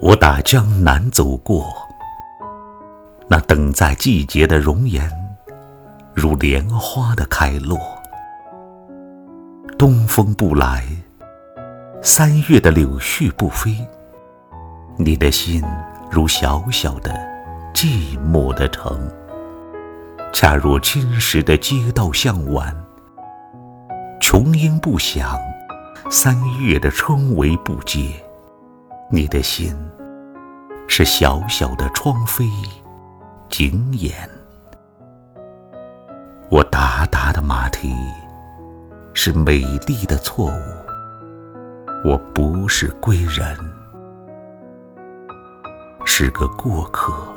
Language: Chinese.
我打江南走过，那等在季节的容颜，如莲花的开落。东风不来，三月的柳絮不飞，你的心如小小的寂寞的城，恰若青石的街道向晚，琼音不响，三月的春雷不接，你的心是小小的窗扉，紧掩。我达达的马蹄。是美丽的错误，我不是归人，是个过客。